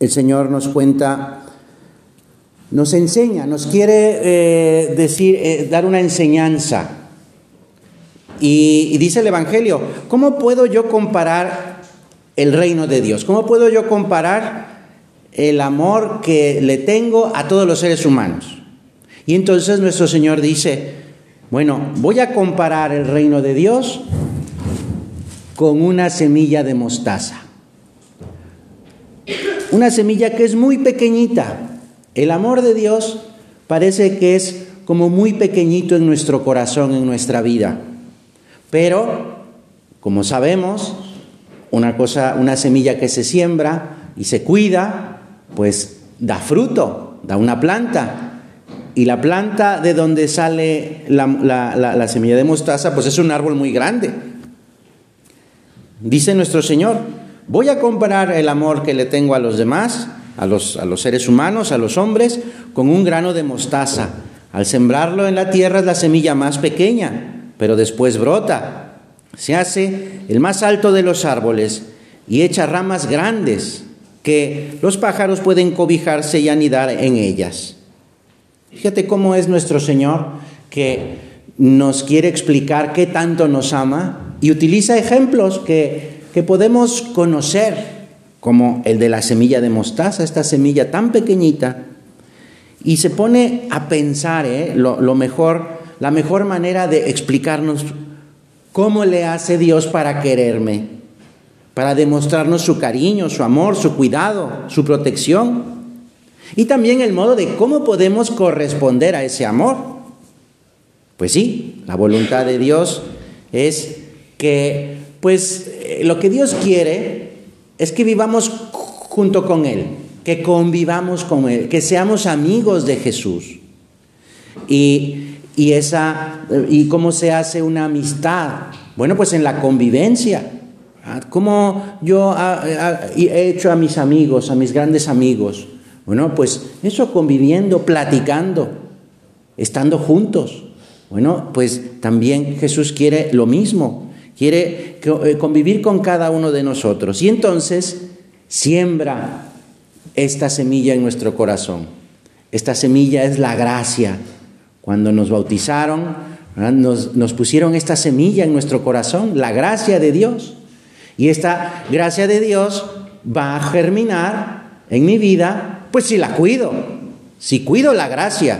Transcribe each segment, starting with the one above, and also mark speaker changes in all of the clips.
Speaker 1: el Señor nos cuenta, nos enseña, nos quiere eh, decir, eh, dar una enseñanza. Y, y dice el Evangelio, ¿cómo puedo yo comparar el reino de Dios? ¿Cómo puedo yo comparar el amor que le tengo a todos los seres humanos? Y entonces nuestro Señor dice, bueno, voy a comparar el reino de Dios con una semilla de mostaza. Una semilla que es muy pequeñita. El amor de Dios parece que es como muy pequeñito en nuestro corazón, en nuestra vida. Pero, como sabemos, una cosa, una semilla que se siembra y se cuida, pues da fruto, da una planta. Y la planta de donde sale la, la semilla de mostaza, pues es un árbol muy grande. Dice nuestro Señor, voy a comparar el amor que le tengo a los demás, a los, a los seres humanos, a los hombres, con un grano de mostaza. Al sembrarlo en la tierra es la semilla más pequeña, pero después brota, se hace el más alto de los árboles y echa ramas grandes que los pájaros pueden cobijarse y anidar en ellas. Fíjate cómo es nuestro Señor que nos quiere explicar qué tanto nos ama y utiliza ejemplos que, que podemos conocer, como el de la semilla de mostaza, esta semilla tan pequeñita, y se pone a pensar ¿eh? lo, lo mejor, la mejor manera de explicarnos cómo le hace Dios para quererme, para demostrarnos su cariño, su amor, su cuidado, su protección, y también el modo de cómo podemos corresponder a ese amor. Pues sí, la voluntad de Dios es que pues eh, lo que Dios quiere es que vivamos junto con Él, que convivamos con Él, que seamos amigos de Jesús. Y, y, esa, ¿Y cómo se hace una amistad? Bueno, pues en la convivencia. ¿Cómo yo he hecho a mis amigos, a mis grandes amigos? Bueno, pues eso conviviendo, platicando, estando juntos. Bueno, pues también Jesús quiere lo mismo quiere eh, convivir con cada uno de nosotros. Y entonces siembra esta semilla en nuestro corazón. Esta semilla es la gracia. Cuando nos bautizaron, nos, pusieron esta semilla en nuestro corazón, la gracia de Dios. Y esta gracia de Dios va a germinar en mi vida, pues si la cuido, si cuido la gracia.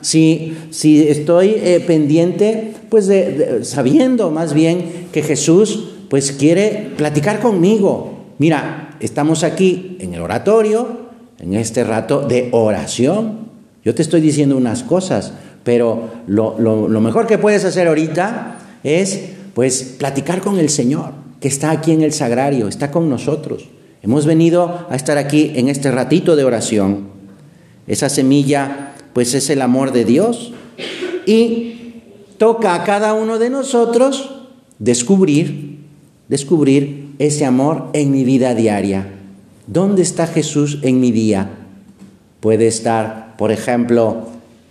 Speaker 1: Si, si, estoy eh, pendiente, pues de, sabiendo más bien que Jesús pues quiere platicar conmigo. Mira, estamos aquí en el oratorio, en este rato de oración. Yo te estoy diciendo unas cosas, pero lo, lo, lo mejor que puedes hacer ahorita es pues platicar con el Señor, que está aquí en el sagrario, está con nosotros. Hemos venido a estar aquí en este ratito de oración. Esa semilla pues es el amor de Dios. Y toca a cada uno de nosotros descubrir, descubrir ese amor en mi vida diaria. ¿Dónde está Jesús en mi día? Puede estar, por ejemplo,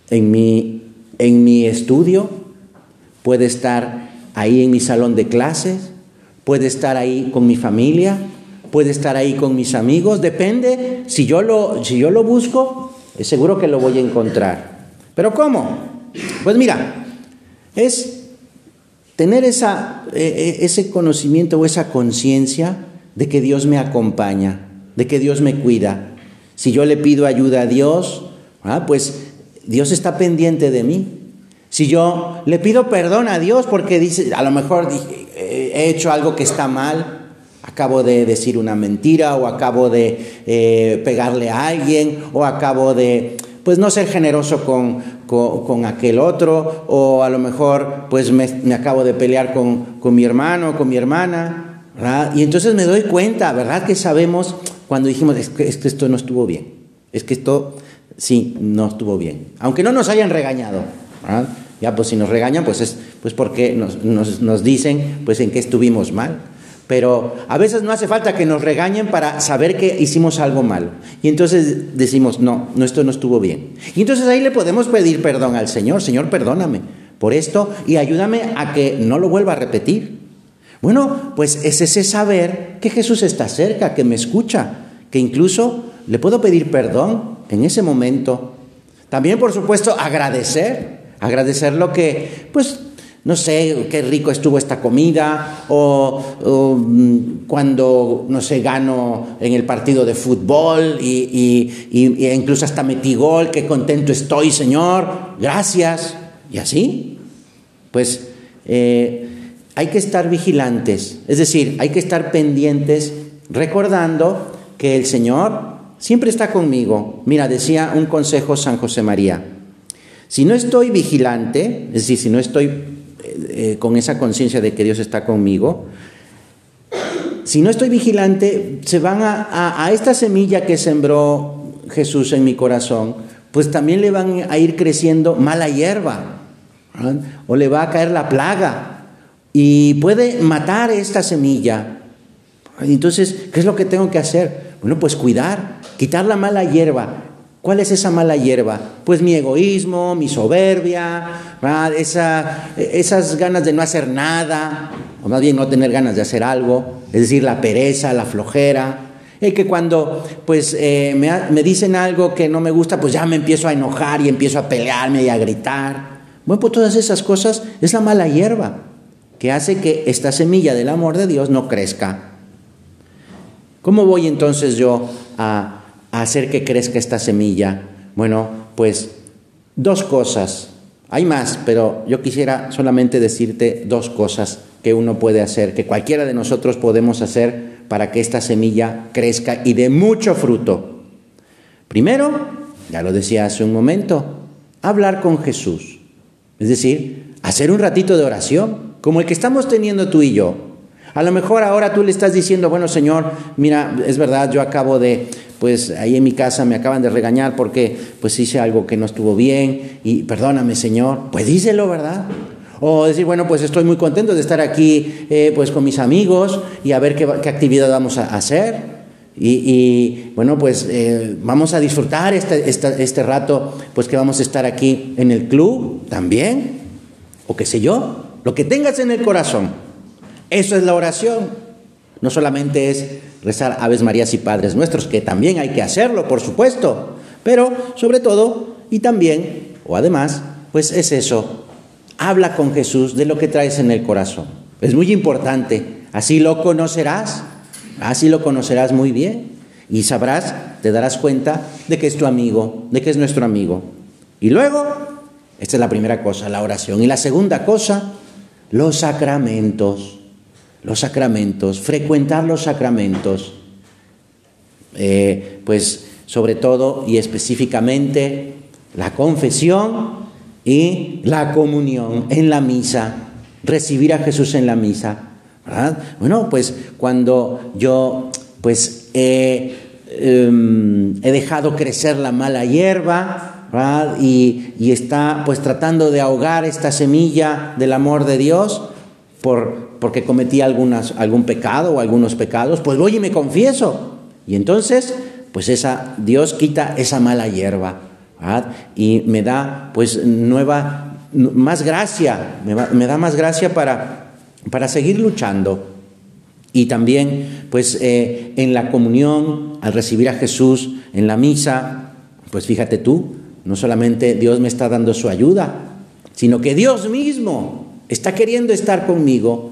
Speaker 1: en mi, en mi estudio, puede estar ahí en mi salón de clases, puede estar ahí con mi familia, puede estar ahí con mis amigos, depende, si yo lo, si yo lo busco, es seguro que lo voy a encontrar. ¿Pero cómo? Pues mira, es tener esa, eh, eh, ese conocimiento o esa conciencia de que Dios me acompaña, de que Dios me cuida. Si yo le pido ayuda a Dios, ah, pues Dios está pendiente de mí. Si yo le pido perdón a Dios porque dice, a lo mejor eh, he hecho algo que está mal, acabo de decir una mentira o acabo de pegarle a alguien o acabo de pues no ser generoso con, con, aquel otro o a lo mejor pues me, acabo de pelear con, con, mi hermano con mi hermana y entonces me doy cuenta verdad que sabemos cuando dijimos es que, es que esto no estuvo bien. Es que esto sí no estuvo bien aunque no nos hayan regañado ya pues si nos regañan pues es pues porque nos, nos, nos dicen pues en qué estuvimos mal pero a veces no hace falta que nos regañen para saber que hicimos algo malo. Y entonces decimos, no, no, esto no estuvo bien. Y entonces ahí le podemos pedir perdón al Señor, Señor, perdóname por esto y ayúdame a que no lo vuelva a repetir. Bueno, pues es ese saber que Jesús está cerca, que me escucha, que incluso le puedo pedir perdón en ese momento. También, por supuesto, agradecer, agradecer lo que, pues, no sé, qué rico estuvo esta comida, o, mm, cuando, no sé, gano en el partido de fútbol y, incluso hasta metí gol, qué contento estoy, Señor, gracias. Y así, pues eh, hay que estar vigilantes, es decir, hay que estar pendientes, recordando que el Señor siempre está conmigo. Mira, decía un consejo San José María, si no estoy vigilante, es decir, si no estoy eh, con esa conciencia de que Dios está conmigo, si no estoy vigilante, se van a, esta semilla que sembró Jesús en mi corazón, pues también le van a ir creciendo mala hierba, o le va a caer la plaga, y puede matar esta semilla. Entonces, ¿qué es lo que tengo que hacer? Bueno, pues cuidar, quitar la mala hierba, ¿Cuál es esa mala hierba? Pues mi egoísmo, mi soberbia, esas ganas de no hacer nada, o más bien no tener ganas de hacer algo, es decir, la pereza, la flojera. El que cuando pues eh, me, me, dicen algo que no me gusta, pues ya me empiezo a enojar y empiezo a pelearme y a gritar. Bueno, pues todas esas cosas es la mala hierba que hace que esta semilla del amor de Dios no crezca. ¿Cómo voy entonces yo a hacer que crezca esta semilla? Bueno, pues dos cosas. Hay más, pero yo quisiera solamente decirte dos cosas que uno puede hacer, que cualquiera de nosotros podemos hacer para que esta semilla crezca y dé mucho fruto. Primero, ya lo decía hace un momento, hablar con Jesús. Es decir, hacer un ratito de oración, como el que estamos teniendo tú y yo. A lo mejor ahora tú le estás diciendo, bueno Señor, mira, es verdad, yo acabo de, pues ahí en mi casa me acaban de regañar porque pues hice algo que no estuvo bien y perdóname Señor, pues díselo, ¿verdad? O decir, bueno, pues estoy muy contento de estar aquí eh, pues con mis amigos y a ver qué, actividad vamos a hacer. Y, bueno, pues eh, vamos a disfrutar este, este rato, pues que vamos a estar aquí en el club también, o qué sé yo, lo que tengas en el corazón. Eso es la oración. No solamente es rezar Aves Marías y Padres Nuestros, que también hay que hacerlo, por supuesto, pero sobre todo y también, o además, pues es eso. Habla con Jesús de lo que traes en el corazón. Es muy importante. Así lo conocerás. Así lo conocerás muy bien. Y sabrás, te darás cuenta de que es tu amigo, de que es nuestro amigo. Y luego, esta es la primera cosa, la oración. Y la segunda cosa, los sacramentos los sacramentos, frecuentar los sacramentos, eh, pues sobre todo y específicamente la confesión y la comunión en la misa, recibir a Jesús en la misa. Bueno, pues cuando yo pues he, em, dejado crecer la mala hierba, Y, y, está pues tratando de ahogar esta semilla del amor de Dios por, porque cometí algunas, algún pecado o algunos pecados, pues voy y me confieso. Y entonces, pues esa, Dios quita esa mala hierba y me da pues nueva, más gracia, me, da más gracia para, para seguir luchando. Y también, pues eh, en la comunión, al recibir a Jesús en la misa, pues fíjate tú, no solamente Dios me está dando su ayuda, sino que Dios mismo está queriendo estar conmigo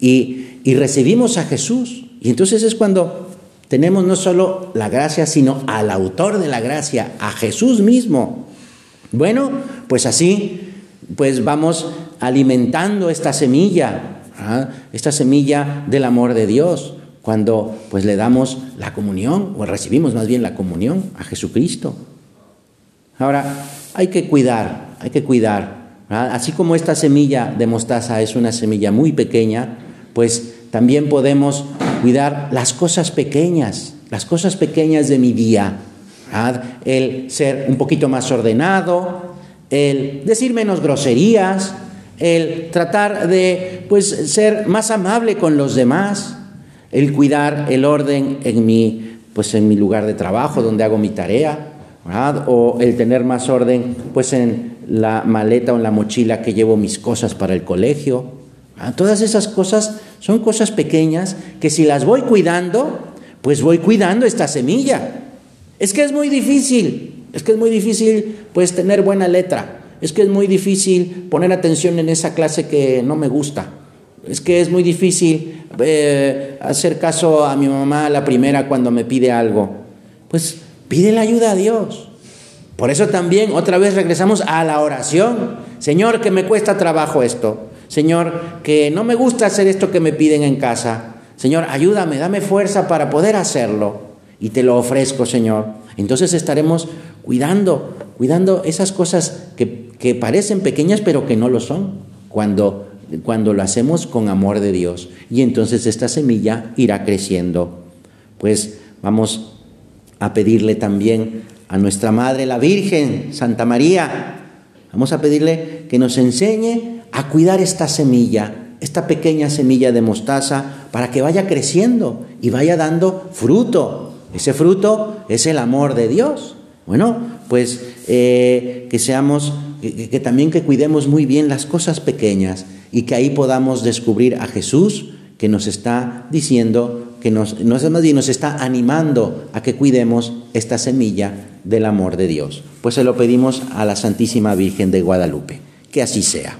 Speaker 1: y, recibimos a Jesús. Y entonces es cuando tenemos no solo la gracia, sino al autor de la gracia, a Jesús mismo. Bueno, pues así, pues vamos alimentando esta semilla, ¿ah? esta semilla del amor de Dios, cuando pues le damos la comunión, o recibimos más bien la comunión a Jesucristo. Ahora, hay que cuidar, hay que cuidar Así como esta semilla de mostaza es una semilla muy pequeña, pues también podemos cuidar las cosas pequeñas, las cosas pequeñas de mi día. El ser un poquito más ordenado, el decir menos groserías, el tratar de pues, ser más amable con los demás, el cuidar el orden en mi, pues, en mi lugar de trabajo, donde hago mi tarea, o el tener más orden pues, en la maleta o en la mochila que llevo mis cosas para el colegio. Todas esas cosas son cosas pequeñas que si las voy cuidando, pues voy cuidando esta semilla. Es que es muy difícil, es que es muy difícil pues tener buena letra, es que es muy difícil poner atención en esa clase que no me gusta, es que es muy difícil eh, hacer caso a mi mamá la primera cuando me pide algo. Pues pide la ayuda a Dios. Por eso también otra vez regresamos a la oración. Señor, que me cuesta trabajo esto. Señor, que no me gusta hacer esto que me piden en casa. Señor, ayúdame, dame fuerza para poder hacerlo. Y te lo ofrezco, Señor. Entonces estaremos cuidando, cuidando esas cosas que, que parecen pequeñas pero que no lo son. Cuando cuando lo hacemos con amor de Dios. Y entonces esta semilla irá creciendo. Pues vamos a pedirle también a nuestra Madre, la Virgen, Santa María, vamos a pedirle que nos enseñe a cuidar esta semilla, esta pequeña semilla de mostaza, para que vaya creciendo y vaya dando fruto. Ese fruto es el amor de Dios. Bueno, pues eh, que seamos, que también que cuidemos muy bien las cosas pequeñas y que ahí podamos descubrir a Jesús que nos está diciendo, que nos, nos está animando a que cuidemos esta semilla del amor de Dios. Pues se lo pedimos a la Santísima Virgen de Guadalupe. Que así sea.